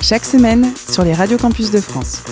Chaque semaine sur les radios campus de France.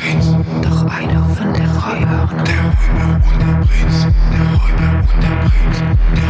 Prinz. Doch einer von der Räuberin. Der Räuber und der Prinz. Der Räuber und der Prinz. Der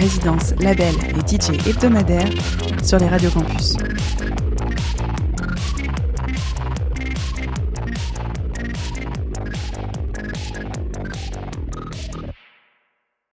Résidence, label et DJ hebdomadaire sur les radios campus.